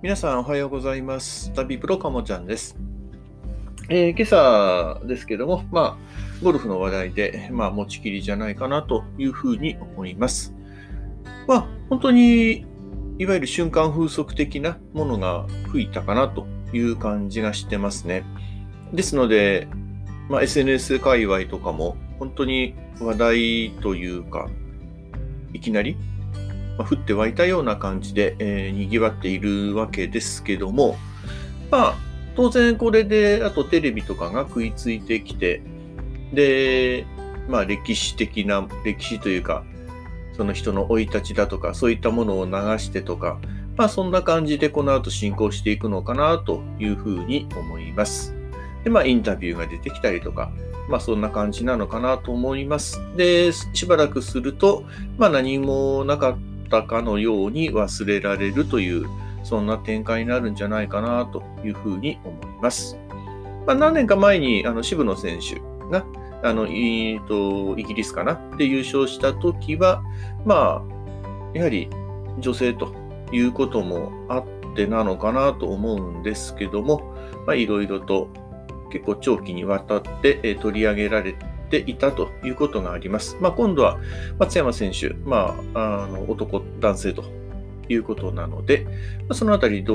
皆さんおはようございます。旅プロかもちゃんです。えー今朝ですけども、まあ、ゴルフの話題で、まあ、持ちきりじゃないかなというふうに思います。まあ、本当に、いわゆる瞬間風速的なものが吹いたかなという感じがしてますね。ですので、まあ、SNS 界隈とかも、本当に話題というか、いきなりま降って湧いたような感じで、えー、賑わっているわけですけども、まあ、当然これで、あとテレビとかが食いついてきて、で、まあ歴史的な、歴史というか、その人の生い立ちだとか、そういったものを流してとか、まあそんな感じでこの後進行していくのかなというふうに思います。で、まあインタビューが出てきたりとか、まあそんな感じなのかなと思います。で、しばらくすると、まあ何もなかったたかのように忘れられるという、そんな展開になるんじゃないかなというふうに思います。まあ、何年か前にあの渋野選手があのいとイギリスかなで優勝した時は、まあ、やはり女性ということもあってなのかなと思うんですけども、まあ、いろいろと結構長期にわたってえ取り上げられていたということがあります。まあ、今度は松山選手、まあ、あの男、男性ということなので、まそのあたりど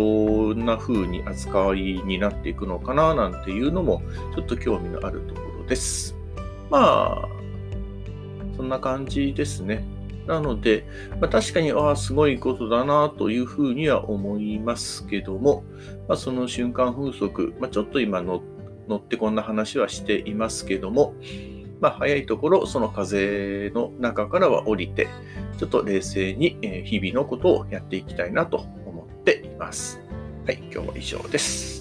んな風に扱いになっていくのかななんていうのもちょっと興味のあるところです。まあ、そんな感じですね。なので、まあ、確かに、ああ、すごいことだなというふうには思いますけども、まあ、その瞬間風速、まあ、ちょっと今乗ってこんな話はしていますけども、まあ、早いところ、その風の中からは降りて、ちょっと冷静に日々のことをやっていきたいなと思っています。はい、今日は以上です。